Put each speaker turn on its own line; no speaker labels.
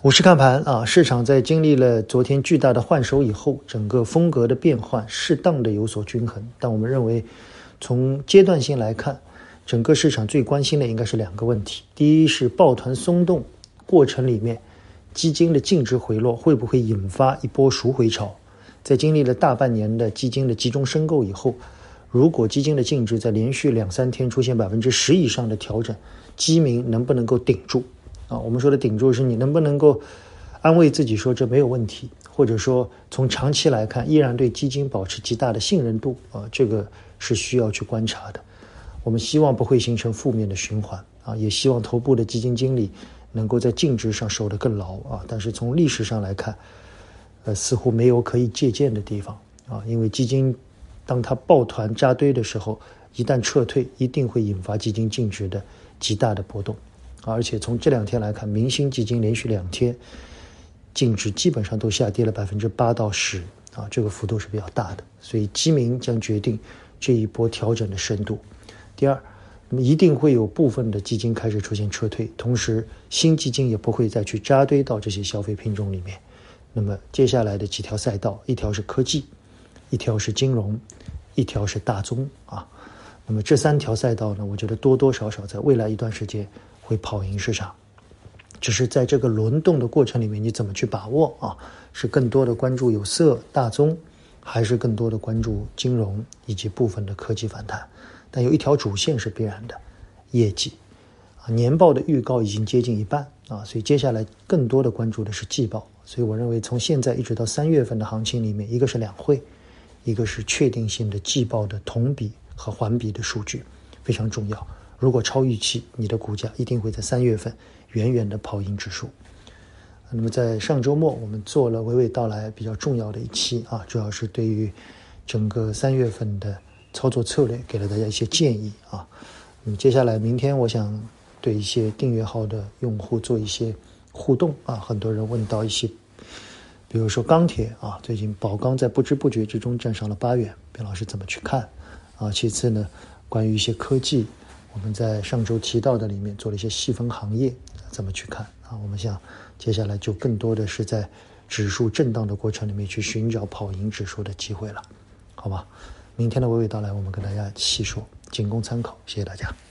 股市看盘啊，市场在经历了昨天巨大的换手以后，整个风格的变换适当的有所均衡。但我们认为，从阶段性来看，整个市场最关心的应该是两个问题：第一是抱团松动过程里面，基金的净值回落会不会引发一波赎回潮？在经历了大半年的基金的集中申购以后，如果基金的净值在连续两三天出现百分之十以上的调整，基民能不能够顶住？啊，我们说的顶住是你能不能够安慰自己说这没有问题，或者说从长期来看依然对基金保持极大的信任度啊，这个是需要去观察的。我们希望不会形成负面的循环啊，也希望头部的基金经理能够在净值上守得更牢啊。但是从历史上来看，呃，似乎没有可以借鉴的地方啊，因为基金当它抱团扎堆的时候，一旦撤退，一定会引发基金净值的极大的波动。而且从这两天来看，明星基金连续两天净值基本上都下跌了百分之八到十啊，这个幅度是比较大的。所以基民将决定这一波调整的深度。第二，那么一定会有部分的基金开始出现撤退，同时新基金也不会再去扎堆到这些消费品种里面。那么接下来的几条赛道，一条是科技，一条是金融，一条是大宗啊。那么这三条赛道呢，我觉得多多少少在未来一段时间。会跑赢市场，只是在这个轮动的过程里面，你怎么去把握啊？是更多的关注有色大宗，还是更多的关注金融以及部分的科技反弹？但有一条主线是必然的，业绩啊，年报的预告已经接近一半啊，所以接下来更多的关注的是季报。所以我认为，从现在一直到三月份的行情里面，一个是两会，一个是确定性的季报的同比和环比的数据非常重要。如果超预期，你的股价一定会在三月份远远的跑赢指数。那么在上周末，我们做了娓娓道来比较重要的一期啊，主要是对于整个三月份的操作策略给了大家一些建议啊。那么接下来明天，我想对一些订阅号的用户做一些互动啊。很多人问到一些，比如说钢铁啊，最近宝钢在不知不觉之中站上了八元，边老师怎么去看啊？其次呢，关于一些科技。我们在上周提到的里面做了一些细分行业，怎么去看啊？我们想接下来就更多的是在指数震荡的过程里面去寻找跑赢指数的机会了，好吧？明天的娓娓道来，我们跟大家细说，仅供参考，谢谢大家。